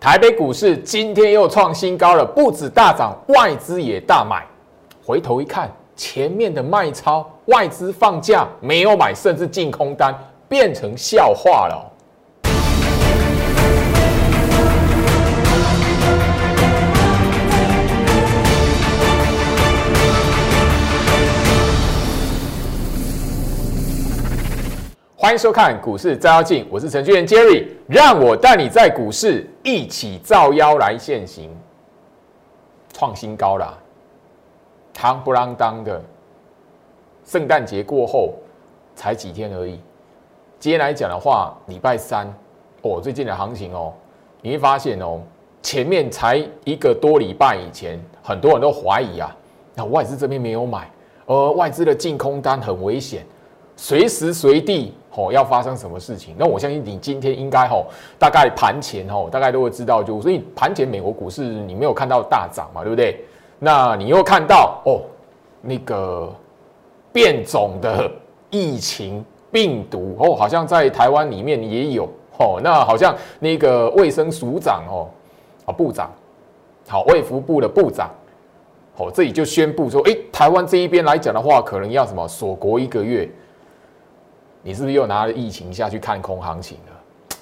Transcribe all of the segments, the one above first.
台北股市今天又创新高了，不止大涨，外资也大买。回头一看，前面的卖超，外资放假没有买，甚至净空单变成笑话了。欢迎收看股市照妖镜，我是程序员 Jerry，让我带你在股市一起照妖来现行，创新高啦，汤不啷当的，圣诞节过后才几天而已。今天来讲的话，礼拜三哦，最近的行情哦，你会发现哦，前面才一个多礼拜以前，很多人都怀疑啊，那外资这边没有买，而外资的净空单很危险。随时随地吼要发生什么事情，那我相信你今天应该吼大概盘前吼大概都会知道，就所以盘前美国股市你没有看到大涨嘛，对不对？那你又看到哦那个变种的疫情病毒哦，好像在台湾里面也有哦，那好像那个卫生署长哦啊部长，好卫福部的部长，哦这里就宣布说，哎台湾这一边来讲的话，可能要什么锁国一个月。你是不是又拿了疫情下去看空行情了？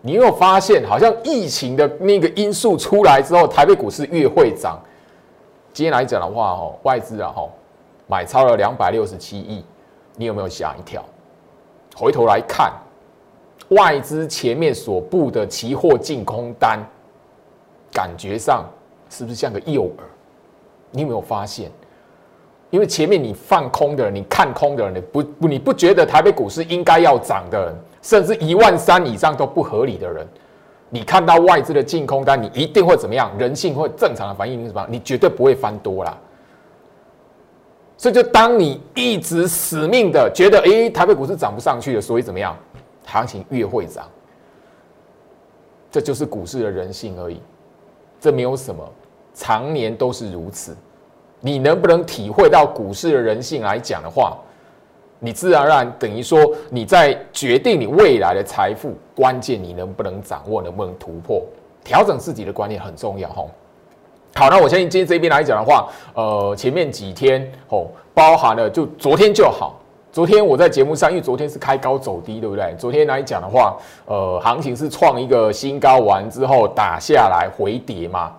你有没有发现，好像疫情的那个因素出来之后，台北股市越会涨。今天来讲的话，哦，外资啊，哈，买超了两百六十七亿，你有没有吓一跳？回头来看，外资前面所布的期货净空单，感觉上是不是像个诱饵？你有没有发现？因为前面你放空的人，你看空的人，你不不你不觉得台北股市应该要涨的人，甚至一万三以上都不合理的人，你看到外资的净空单，你一定会怎么样？人性会正常的反应是什么？你绝对不会翻多啦。所以就当你一直死命的觉得，哎，台北股市涨不上去了，所以怎么样？行情越会涨，这就是股市的人性而已，这没有什么，常年都是如此。你能不能体会到股市的人性来讲的话，你自然而然等于说你在决定你未来的财富关键，你能不能掌握，能不能突破，调整自己的观念很重要哈。好，那我相信今天这边来讲的话，呃，前面几天哦，包含了就昨天就好，昨天我在节目上，因为昨天是开高走低，对不对？昨天来讲的话，呃，行情是创一个新高完之后打下来回跌嘛，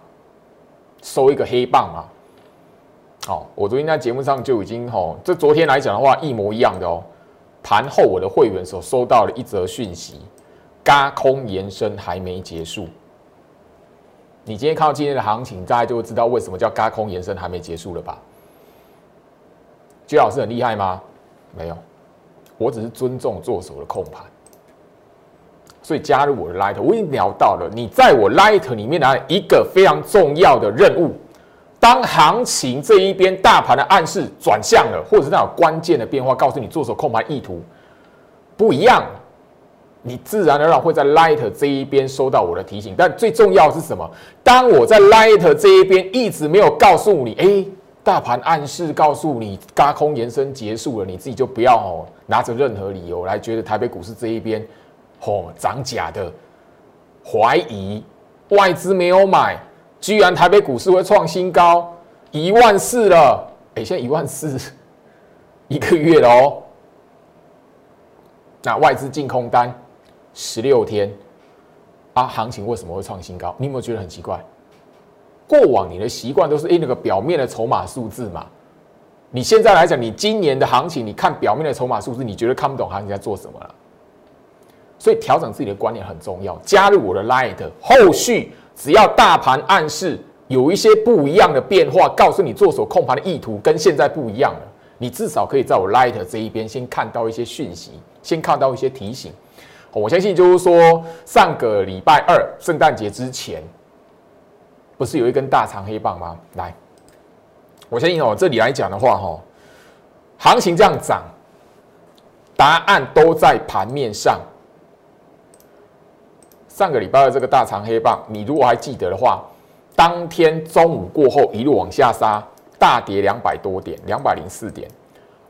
收一个黑棒嘛。好，我昨天在节目上就已经吼，这昨天来讲的话一模一样的哦。盘后我的会员所收到的一则讯息，嘎空延伸还没结束。你今天看到今天的行情，大家就会知道为什么叫嘎空延伸还没结束了吧？居老师很厉害吗？没有，我只是尊重做手的控盘。所以加入我的 Light，我已经聊到了你在我 Light 里面的一个非常重要的任务。当行情这一边大盘的暗示转向了，或者是那种关键的变化，告诉你做手控盘意图不一样，你自然而然会在 Light 这一边收到我的提醒。但最重要是什么？当我在 Light 这一边一直没有告诉你，哎，大盘暗示告诉你，高空延伸结束了，你自己就不要哦，拿着任何理由来觉得台北股市这一边哦涨假的，怀疑外资没有买。居然台北股市会创新高一万四了，哎，现在一万四一个月了哦。那外资净空单十六天啊，行情为什么会创新高？你有没有觉得很奇怪？过往你的习惯都是哎那个表面的筹码数字嘛，你现在来讲，你今年的行情，你看表面的筹码数字，你觉得看不懂行情在做什么了？所以调整自己的观念很重要。加入我的 Light，后续。只要大盘暗示有一些不一样的变化，告诉你做手控盘的意图跟现在不一样了，你至少可以在我 Light 这一边先看到一些讯息，先看到一些提醒。我相信就是说，上个礼拜二圣诞节之前，不是有一根大长黑棒吗？来，我相信哦，这里来讲的话，哈，行情这样涨，答案都在盘面上。上个礼拜的这个大长黑棒，你如果还记得的话，当天中午过后一路往下杀，大跌两百多点，两百零四点。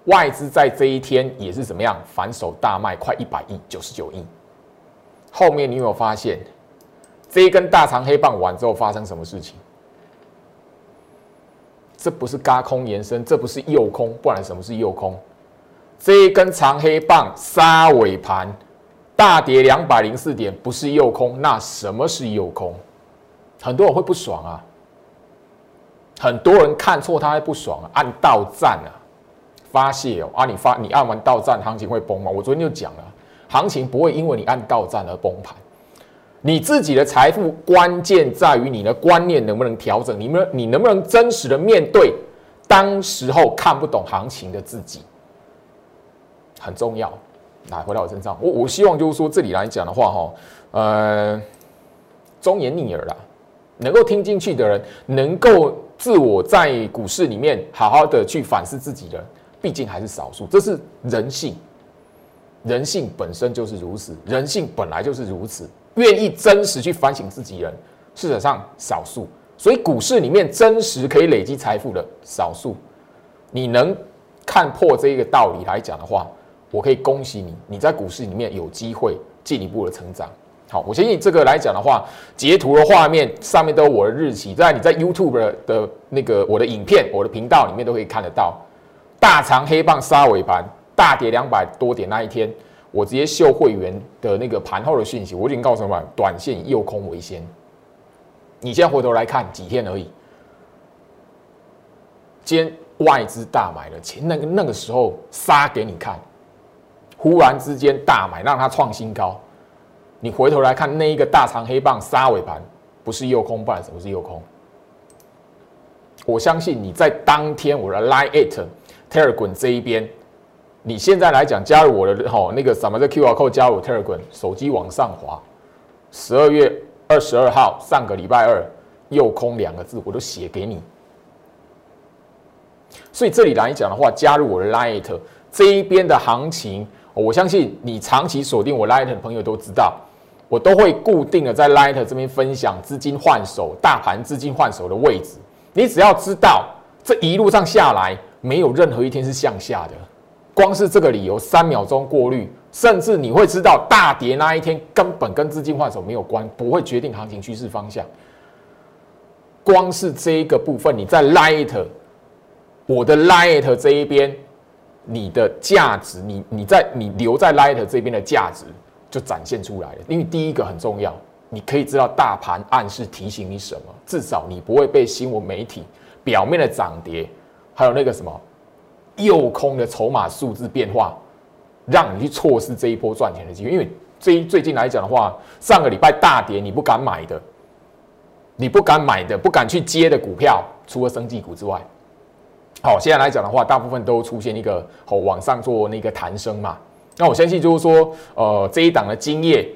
外资在这一天也是怎么样，反手大卖快一百亿，九十九亿。后面你有没有发现，这一根大长黑棒完之后发生什么事情？这不是嘎空延伸，这不是右空，不然什么是右空？这一根长黑棒杀尾盘，大跌两百零四点，不是诱空，那什么是诱空？很多人会不爽啊，很多人看错他会不爽啊，按到站啊，发泄哦啊，你发你按完到站，行情会崩吗？我昨天就讲了，行情不会因为你按到站而崩盘。你自己的财富关键在于你的观念能不能调整，你们你能不能真实的面对当时候看不懂行情的自己，很重要。来，回到我身上，我我希望就是说这里来讲的话，哈，呃，忠言逆耳啦，能够听进去的人，能够自我在股市里面好好的去反思自己的，毕竟还是少数，这是人性，人性本身就是如此，人性本来就是如此。愿意真实去反省自己人，事实上少数，所以股市里面真实可以累积财富的少数，你能看破这一个道理来讲的话，我可以恭喜你，你在股市里面有机会进一步的成长。好，我相信这个来讲的话，截图的画面上面都有我的日期，在你在 YouTube 的那个我的影片、我的频道里面都可以看得到，大长黑棒杀尾盘，大跌两百多点那一天。我直接秀会员的那个盘后的讯息，我已经告诉你们，短线右空为先。你现在回头来看，几天而已，今天外资大买了钱，那个那个时候杀给你看，忽然之间大买，让它创新高。你回头来看那一个大长黑棒杀尾盘，不是右空，不然什么是右空？我相信你在当天我的 Line It Telegram 这一边。你现在来讲加入我的哈那个什么的 Q R code 加入 Telegram，手机往上滑，十二月二十二号上个礼拜二右空两个字我都写给你。所以这里来讲的话，加入我的 Line It 这一边的行情，我相信你长期锁定我 Light 的朋友都知道，我都会固定的在 Light 这边分享资金换手、大盘资金换手的位置。你只要知道这一路上下来，没有任何一天是向下的。光是这个理由，三秒钟过滤，甚至你会知道大跌那一天根本跟资金换手没有关，不会决定行情趋势方向。光是这一个部分，你在 Light，我的 Light 这一边，你的价值，你你在你留在 Light 这边的价值就展现出来了。因为第一个很重要，你可以知道大盘暗示提醒你什么，至少你不会被新闻媒体表面的涨跌，还有那个什么。右空的筹码数字变化，让你去错失这一波赚钱的机会。因为最最近来讲的话，上个礼拜大跌，你不敢买的，你不敢买的，不敢去接的股票，除了生技股之外，好，现在来讲的话，大部分都出现一个哦往上做那个弹升嘛。那我相信就是说，呃，这一档的金业，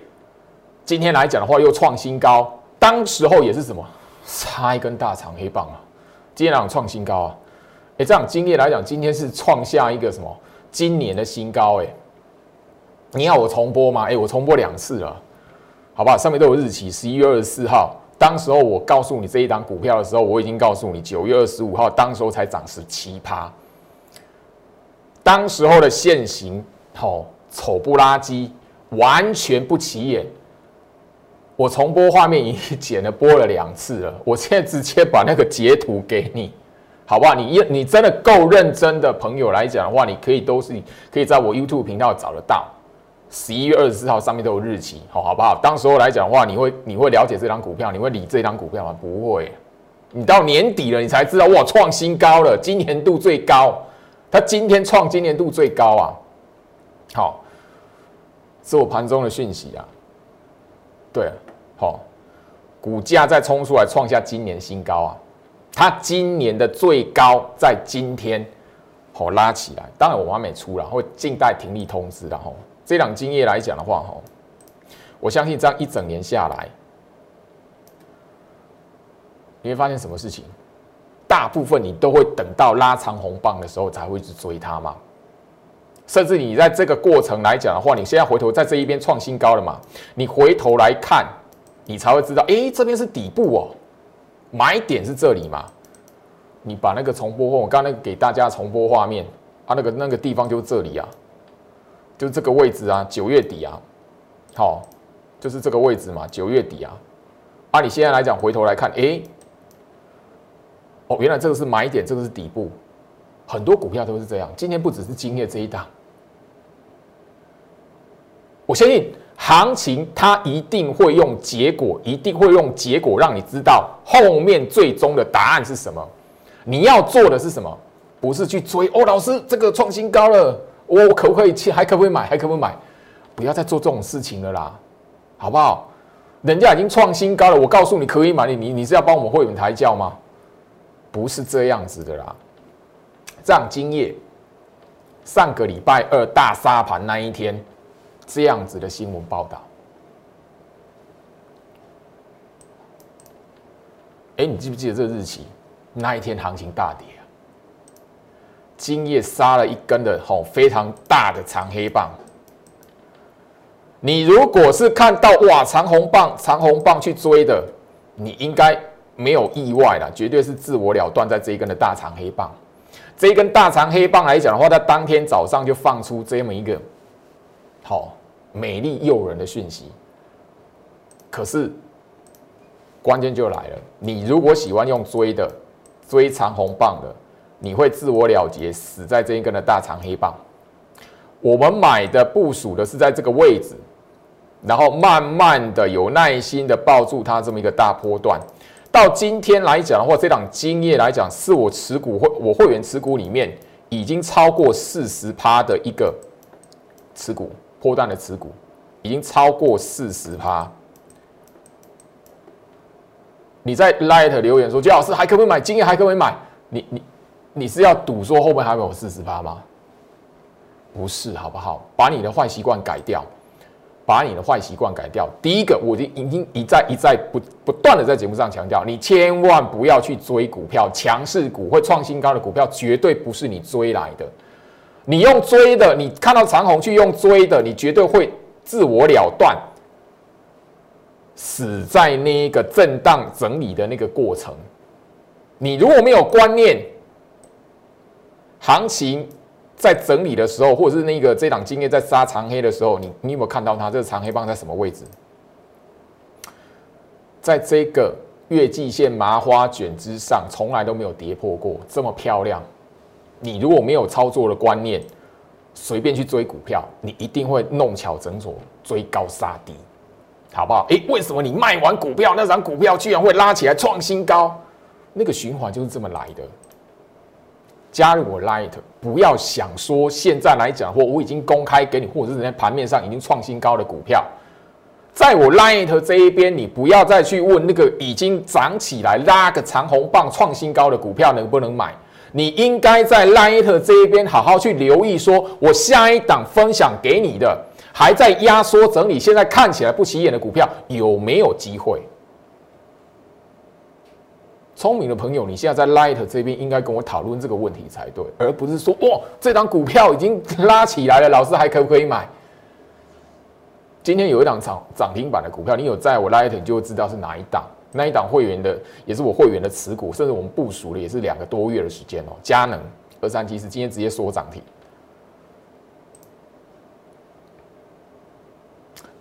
今天来讲的话又创新高，当时候也是什么，差一根大长黑棒啊，今天两创新高啊。哎，这样经验来讲，今天是创下一个什么今年的新高？哎，你要我重播吗？哎，我重播两次了，好不好？上面都有日期，十一月二十四号，当时候我告诉你这一档股票的时候，我已经告诉你九月二十五号，当时候才涨十七趴，当时候的现形，好丑不拉几，完全不起眼。我重播画面已经剪了播了两次了，我现在直接把那个截图给你。好不好？你你真的够认真的朋友来讲的话，你可以都是可以在我 YouTube 频道找得到。十一月二十四号上面都有日期，好好不好？当时候来讲的话，你会你会了解这张股票，你会理这张股票吗？不会。你到年底了，你才知道哇，创新高了，今年度最高。它今天创今年度最高啊！好，是我盘中的讯息啊。对，好，股价再冲出来创下今年新高啊！它今年的最高在今天，好拉起来。当然我还没出了，会静待停利通知。然后这两经验来讲的话，哈，我相信这样一整年下来，你会发现什么事情？大部分你都会等到拉长红棒的时候才会去追它嘛。甚至你在这个过程来讲的话，你现在回头在这一边创新高了嘛？你回头来看，你才会知道，哎，这边是底部哦。买点是这里嘛？你把那个重播，我刚刚那个给大家重播画面啊，那个那个地方就是这里啊，就是这个位置啊，九月底啊，好，就是这个位置嘛，九月底啊，啊，你现在来讲回头来看，哎，哦，原来这个是买点，这个是底部，很多股票都是这样。今天不只是今夜这一档，我相信行情它一定会用结果，一定会用结果让你知道后面最终的答案是什么。你要做的是什么？不是去追哦，老师这个创新高了，我可不可以去？还可不可以买？还可不可以买？不要再做这种事情了啦，好不好？人家已经创新高了，我告诉你可以买，你你你是要帮我们会员抬轿吗？不是这样子的啦。这样今夜上个礼拜二大沙盘那一天，这样子的新闻报道。哎，你记不记得这日期？那一天行情大跌，今夜杀了一根的吼非常大的长黑棒。你如果是看到哇长红棒长红棒去追的，你应该没有意外了，绝对是自我了断在这一根的大长黑棒。这一根大长黑棒来讲的话，它当天早上就放出这么一个好美丽诱人的讯息。可是关键就来了，你如果喜欢用追的。追长红棒的，你会自我了结，死在这一根的大长黑棒。我们买的部署的是在这个位置，然后慢慢的有耐心的抱住它这么一个大波段。到今天来讲的话，这档经验来讲，是我持股会我会员持股里面已经超过四十趴的一个持股波段的持股，已经超过四十趴。你在 Light 留言说，姜老师还可不可以买？今天还可不可以买？你你你是要赌说后面还有四十八吗？不是，好不好？把你的坏习惯改掉，把你的坏习惯改掉。第一个，我已经已经一再一再不不断的在节目上强调，你千万不要去追股票，强势股会创新高的股票绝对不是你追来的。你用追的，你看到长虹去用追的，你绝对会自我了断。死在那个震荡整理的那个过程，你如果没有观念，行情在整理的时候，或者是那个这档经验在杀长黑的时候，你你有没有看到它这个长黑棒在什么位置？在这个月季线麻花卷之上，从来都没有跌破过，这么漂亮。你如果没有操作的观念，随便去追股票，你一定会弄巧成拙，追高杀低。好不好？诶，为什么你卖完股票，那张股票居然会拉起来创新高？那个循环就是这么来的。加入我 Light，不要想说现在来讲，或我已经公开给你，或者是在盘面上已经创新高的股票，在我 Light 这一边，你不要再去问那个已经涨起来拉个长红棒创新高的股票能不能买。你应该在 Light 这一边好好去留意，说我下一档分享给你的。还在压缩整理，现在看起来不起眼的股票有没有机会？聪明的朋友，你现在在 Light 这边应该跟我讨论这个问题才对，而不是说哇，这档股票已经拉起来了，老师还可不可以买？今天有一档涨涨停板的股票，你有在我 Light 你就会知道是哪一档，那一档会员的也是我会员的持股，甚至我们部署了也是两个多月的时间哦。佳能二三七是今天直接说涨停。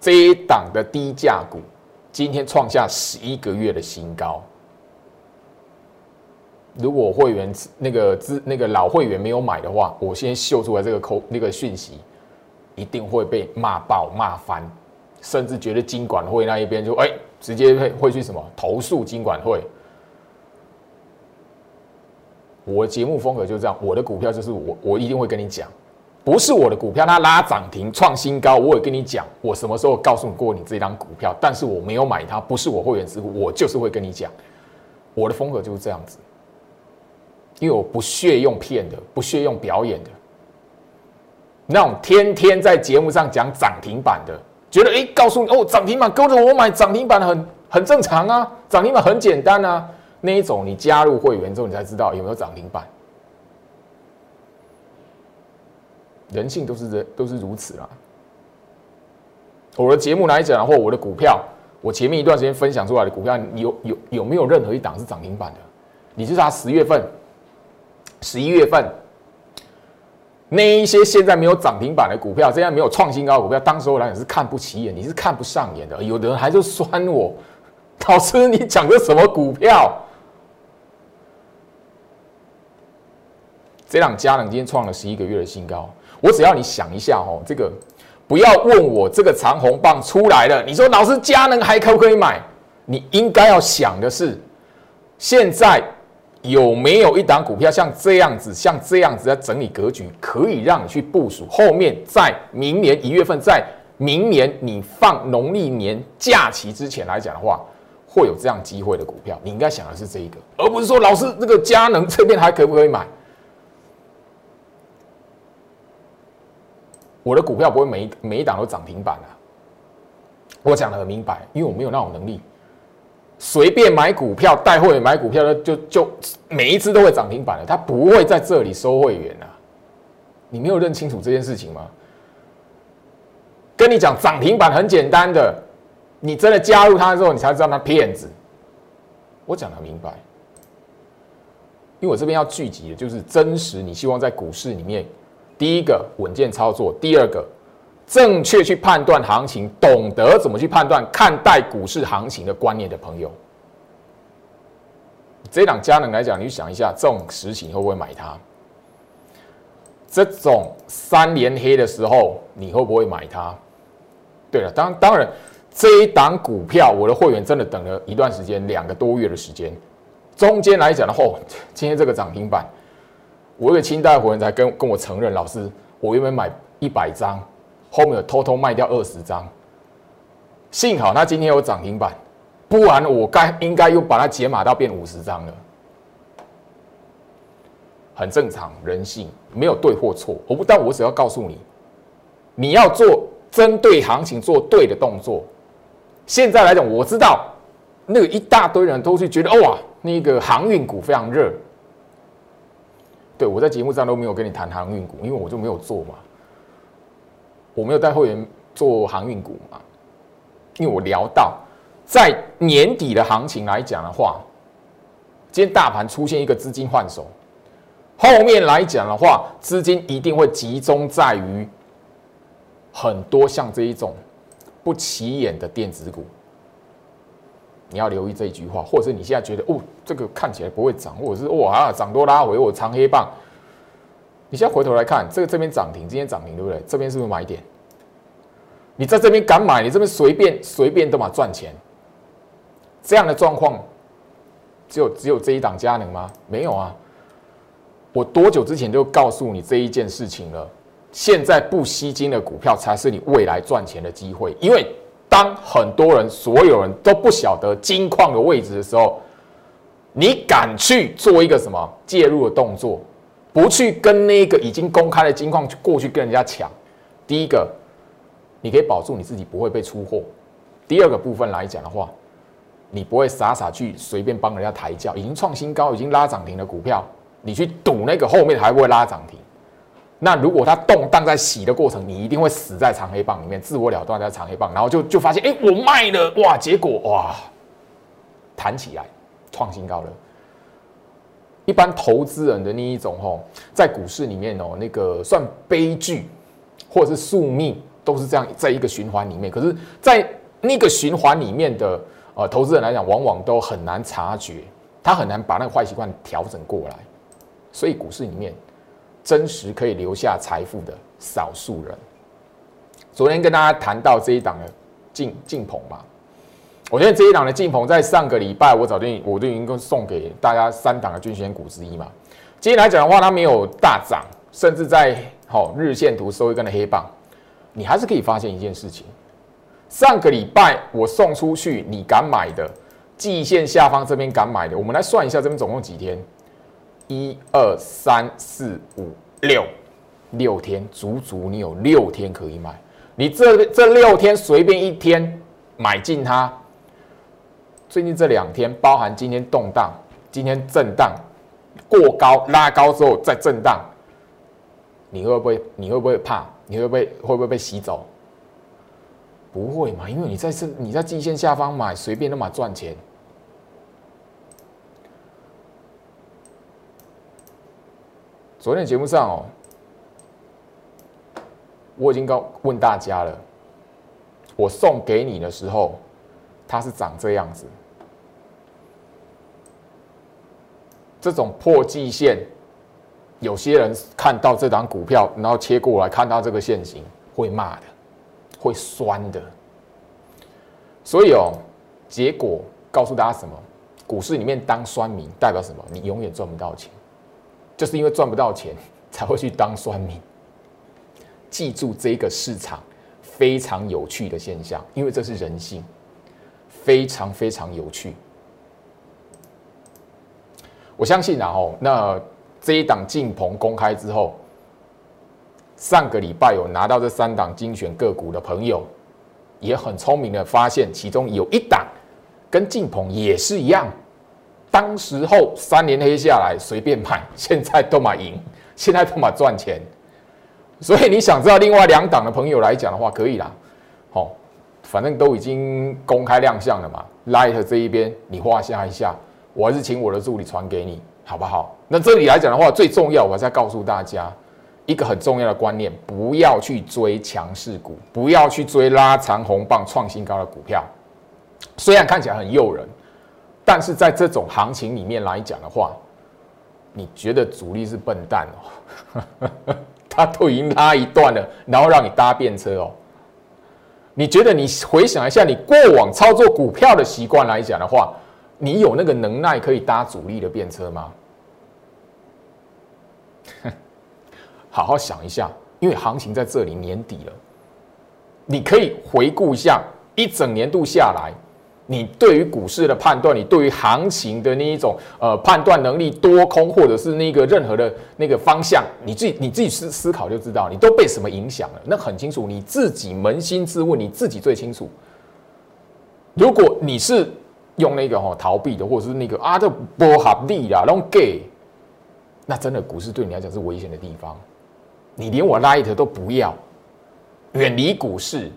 这一档的低价股今天创下十一个月的新高。如果会员那个资那个老会员没有买的话，我先秀出来这个口那个讯息，一定会被骂爆骂翻，甚至觉得金管会那一边就哎直接会会去什么投诉金管会。我的节目风格就是这样，我的股票就是我我一定会跟你讲。不是我的股票，它拉涨停创新高，我也跟你讲，我什么时候告诉你过你这张股票，但是我没有买它，不是我会员持股，我就是会跟你讲，我的风格就是这样子，因为我不屑用骗的，不屑用表演的，那种天天在节目上讲涨停板的，觉得哎，告诉你哦，涨停板跟着我买涨停板很很正常啊，涨停板很简单啊，那一种你加入会员之后，你才知道有没有涨停板。人性都是人都是如此啦。我的节目来讲，或我的股票，我前面一段时间分享出来的股票，有有有没有任何一档是涨停板的？你就是他十月份、十一月份那一些现在没有涨停板的股票，现在没有创新高的股票，当时我来讲是看不起眼，你是看不上眼的。有的人还是酸我，老师，你讲的什么股票？这档佳能今天创了十一个月的新高。我只要你想一下哦，这个不要问我这个长红棒出来了，你说老师佳能还可不可以买？你应该要想的是，现在有没有一档股票像这样子，像这样子在整理格局，可以让你去部署？后面在明年一月份，在明年你放农历年假期之前来讲的话，会有这样机会的股票，你应该想的是这一个，而不是说老师这个佳能这边还可不可以买？我的股票不会每每一档都涨停板啊！我讲的很明白，因为我没有那种能力，随便买股票带会员买股票的就就每一只都会涨停板的，他不会在这里收会员啊！你没有认清楚这件事情吗？跟你讲涨停板很简单的，你真的加入他之后，你才知道他骗子。我讲的明白，因为我这边要聚集的就是真实，你希望在股市里面。第一个稳健操作，第二个正确去判断行情，懂得怎么去判断看待股市行情的观念的朋友，这档佳能来讲，你去想一下，这种实情会不会买它？这种三连黑的时候，你会不会买它？对了，当当然，这一档股票，我的会员真的等了一段时间，两个多月的时间，中间来讲的话，今天这个涨停板。我一个清代会员才跟跟我承认，老师，我原本买一百张，后面偷偷卖掉二十张，幸好他今天有涨停板，不然我该应该又把它解码到变五十张了，很正常，人性没有对或错，我不但我只要告诉你，你要做针对行情做对的动作。现在来讲，我知道那个一大堆人都是觉得哇，那个航运股非常热。对，我在节目上都没有跟你谈航运股，因为我就没有做嘛，我没有带会员做航运股嘛，因为我聊到在年底的行情来讲的话，今天大盘出现一个资金换手，后面来讲的话，资金一定会集中在于很多像这一种不起眼的电子股。你要留意这一句话，或者是你现在觉得哦，这个看起来不会涨，或者是哇啊涨多拉回，我长黑棒。你现在回头来看，这个这边涨停，今天涨停对不对？这边是不是买点？你在这边敢买，你这边随便随便都嘛赚钱。这样的状况，只有只有这一档佳能吗？没有啊。我多久之前就告诉你这一件事情了？现在不吸金的股票才是你未来赚钱的机会，因为。当很多人、所有人都不晓得金矿的位置的时候，你敢去做一个什么介入的动作，不去跟那个已经公开的金矿去过去跟人家抢。第一个，你可以保住你自己不会被出货；第二个部分来讲的话，你不会傻傻去随便帮人家抬轿，已经创新高、已经拉涨停的股票，你去赌那个后面还会拉涨停。那如果它动荡在洗的过程，你一定会死在长黑棒里面，自我了断在长黑棒，然后就就发现，哎，我卖了，哇，结果哇，弹起来，创新高了。一般投资人的那一种吼，在股市里面哦，那个算悲剧，或者是宿命，都是这样，在一个循环里面。可是，在那个循环里面的呃投资人来讲，往往都很难察觉，他很难把那个坏习惯调整过来，所以股市里面。真实可以留下财富的少数人。昨天跟大家谈到这一档的进进鹏嘛，我觉得这一档的进鹏在上个礼拜我早就我就已经送给大家三档的均选股之一嘛。今天来讲的话，它没有大涨，甚至在好日线图收一根的黑棒，你还是可以发现一件事情：上个礼拜我送出去，你敢买的季线下方这边敢买的，我们来算一下这边总共几天。一二三四五六，六天，足足你有六天可以买。你这这六天随便一天买进它。最近这两天，包含今天动荡，今天震荡过高拉高之后再震荡，你会不会你会不会怕？你会不会会不会被洗走？不会嘛，因为你在这你在季线下方买，随便都买赚钱。昨天节目上哦，我已经告问大家了，我送给你的时候，它是长这样子，这种破季线，有些人看到这档股票，然后切过来看到这个线型，会骂的，会酸的。所以哦，结果告诉大家什么？股市里面当酸民代表什么？你永远赚不到钱，就是因为赚不到钱才会去当酸民。记住这个市场非常有趣的现象，因为这是人性，非常非常有趣。我相信，然后那这一档进鹏公开之后，上个礼拜有拿到这三档精选个股的朋友，也很聪明的发现，其中有一档跟进鹏也是一样，当时候三连黑下来随便买，现在都买赢，现在都买赚钱。所以你想知道另外两档的朋友来讲的话，可以啦，好，反正都已经公开亮相了嘛，Light 这一边你画下一下。我还是请我的助理传给你，好不好？那这里来讲的话，最重要，我再告诉大家一个很重要的观念：不要去追强势股，不要去追拉长红棒、创新高的股票。虽然看起来很诱人，但是在这种行情里面来讲的话，你觉得主力是笨蛋哦？他都已经拉一段了，然后让你搭便车哦？你觉得你回想一下你过往操作股票的习惯来讲的话？你有那个能耐可以搭主力的便车吗？好好想一下，因为行情在这里年底了，你可以回顾一下一整年度下来，你对于股市的判断，你对于行情的那一种呃判断能力，多空或者是那个任何的那个方向，你自己你自己思思考就知道，你都被什么影响了？那很清楚，你自己扪心自问，你自己最清楚。如果你是。用那个哈逃避的，或者是那个啊，这不合理啦，拢 gay，那真的股市对你来讲是危险的地方。你连我 light 都不要，远离股市。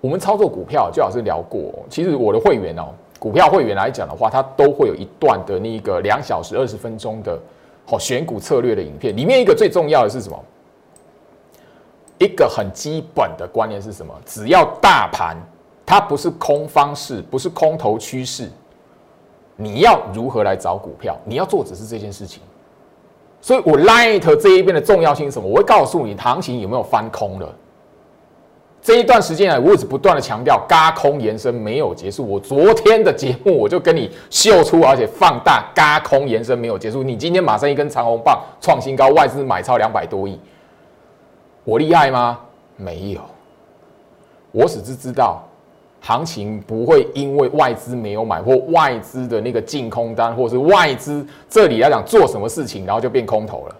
我们操作股票，就老师聊过，其实我的会员哦，股票会员来讲的话，它都会有一段的那个两小时二十分钟的好选股策略的影片。里面一个最重要的是什么？一个很基本的观念是什么？只要大盘。它不是空方式，不是空头趋势。你要如何来找股票？你要做只是这件事情。所以我 light 这一边的重要性是什么？我会告诉你，行情有没有翻空了。这一段时间来，我一直不断的强调，嘎空延伸没有结束。我昨天的节目我就跟你秀出，而且放大，嘎空延伸没有结束。你今天马上一根长红棒创新高，外资买超两百多亿，我厉害吗？没有，我只是知道。行情不会因为外资没有买或外资的那个净空单，或者是外资这里来讲做什么事情，然后就变空头了。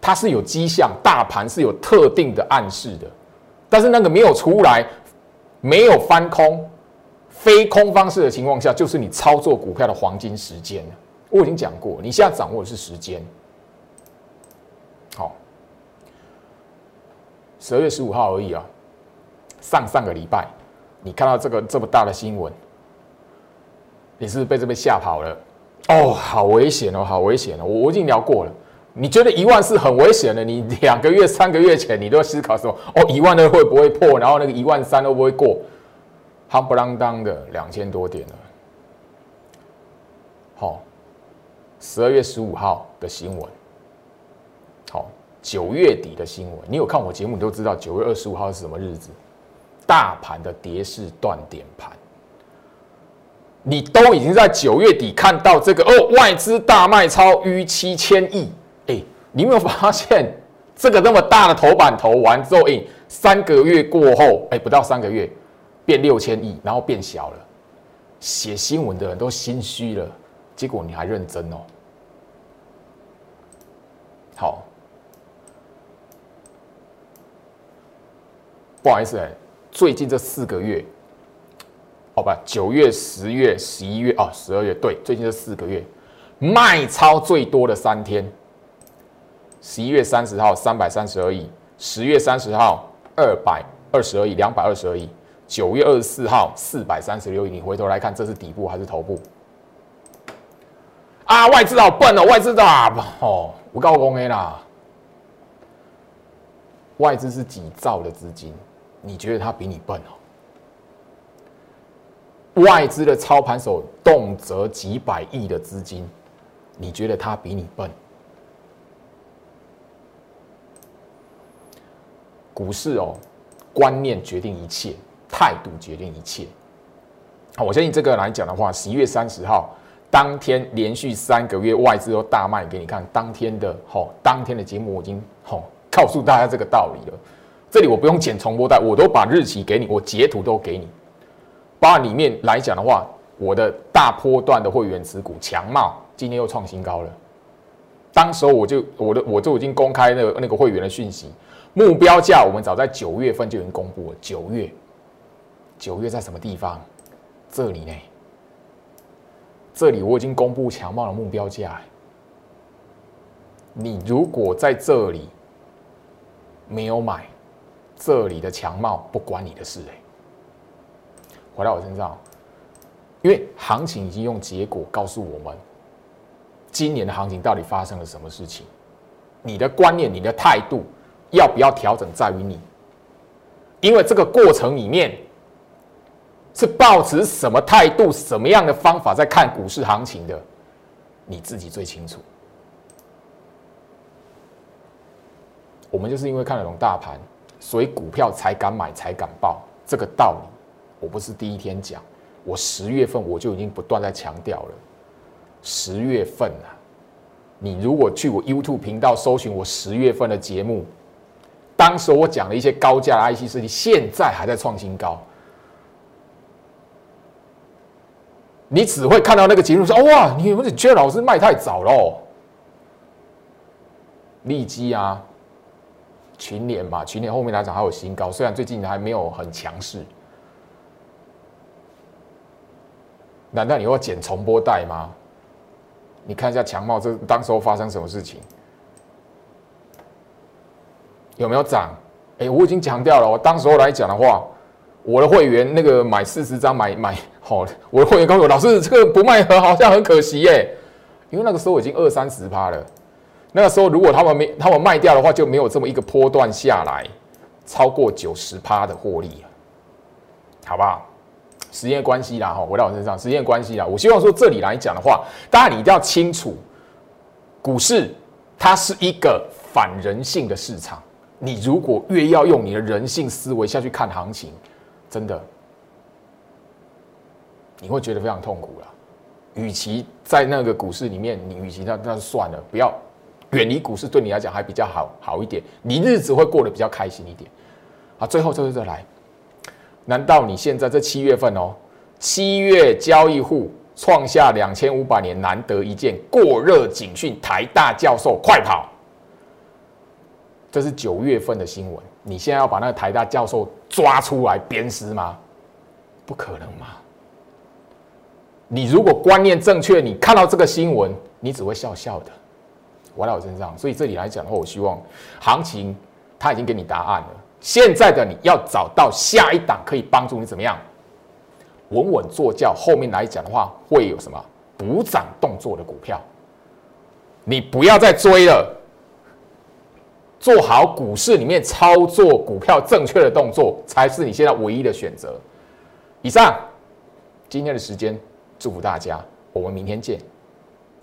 它是有迹象，大盘是有特定的暗示的，但是那个没有出来，没有翻空，非空方式的情况下，就是你操作股票的黄金时间我已经讲过，你现在掌握的是时间。好，十二月十五号而已啊。上上个礼拜，你看到这个这么大的新闻，你是不是被这边吓跑了？哦，好危险哦，好危险哦！我我已经聊过了。你觉得一万是很危险的？你两个月、三个月前，你都要思考说，哦，一万二会不会破？然后那个一万三会不会过？夯不啷当的两千多点了。好，十二月十五号的新闻，好，九月底的新闻，你有看我节目，你都知道九月二十五号是什么日子。大盘的跌势断点盘，你都已经在九月底看到这个哦，外资大卖超逾七千亿，哎，你有没有发现这个那么大的头版投完之后，哎，三个月过后，哎，不到三个月变六千亿，然后变小了，写新闻的人都心虚了，结果你还认真哦，好，不好意思哎。最近这四个月，好吧，九月、十月、十一月啊，十二月，对，最近这四个月卖超最多的三天，十一月三十号三百三十二亿，十月三十号二百二十二亿，两百二十二亿，九月二十四号四百三十六亿。你回头来看，这是底部还是头部？啊，外资好笨哦，外资的哦，我告诉你啦，外资是几兆的资金。你觉得他比你笨哦？外资的操盘手动辄几百亿的资金，你觉得他比你笨？股市哦，观念决定一切，态度决定一切。好，我相信这个来讲的话，十一月三十号当天连续三个月外资都大卖给你看，当天的吼，当天的节目我已经吼告诉大家这个道理了。这里我不用剪重播带，我都把日期给你，我截图都给你。把里面来讲的话，我的大波段的会员持股强茂今天又创新高了。当时候我就我的我就已经公开那个那个会员的讯息，目标价我们早在九月份就已经公布了。九月，九月在什么地方？这里呢？这里我已经公布强茂的目标价。你如果在这里没有买，这里的强貌不关你的事哎。回到我身上，因为行情已经用结果告诉我们，今年的行情到底发生了什么事情。你的观念、你的态度要不要调整，在于你。因为这个过程里面，是保持什么态度、什么样的方法在看股市行情的，你自己最清楚。我们就是因为看得懂大盘，所以股票才敢买、才敢报，这个道理。我不是第一天讲，我十月份我就已经不断在强调了。十月份啊，你如果去我 YouTube 频道搜寻我十月份的节目，当时我讲了一些高价的 IC 设计，现在还在创新高。你只会看到那个节目说：“哇，你不是觉得老师卖太早了？”利基啊，群联嘛，群联后面来讲还有新高，虽然最近还没有很强势。难道你要剪重播带吗？你看一下强茂这当时候发生什么事情，有没有涨？哎，我已经强调了，我当时候来讲的话，我的会员那个买四十张买买好，我的会员告诉我，老师这个不卖好像很可惜耶，因为那个时候已经二三十趴了，那个时候如果他们没他们卖掉的话，就没有这么一个波段下来超过九十趴的获利好不好？时间关系啦，哈，回到我身上，时间关系啦。我希望说这里来讲的话，大家你一定要清楚，股市它是一个反人性的市场。你如果越要用你的人性思维下去看行情，真的你会觉得非常痛苦了。与其在那个股市里面，你与其那那算了，不要远离股市，对你来讲还比较好好一点，你日子会过得比较开心一点。啊，最后最后再来。难道你现在这七月份哦，七月交易户创下两千五百年难得一见过热警讯，台大教授快跑！这是九月份的新闻，你现在要把那个台大教授抓出来鞭尸吗？不可能嘛！你如果观念正确，你看到这个新闻，你只会笑笑的，玩在我身上。所以这里来讲的话，我希望行情他已经给你答案了。现在的你要找到下一档可以帮助你怎么样稳稳坐轿，后面来讲的话会有什么补涨动作的股票，你不要再追了，做好股市里面操作股票正确的动作才是你现在唯一的选择。以上今天的时间，祝福大家，我们明天见。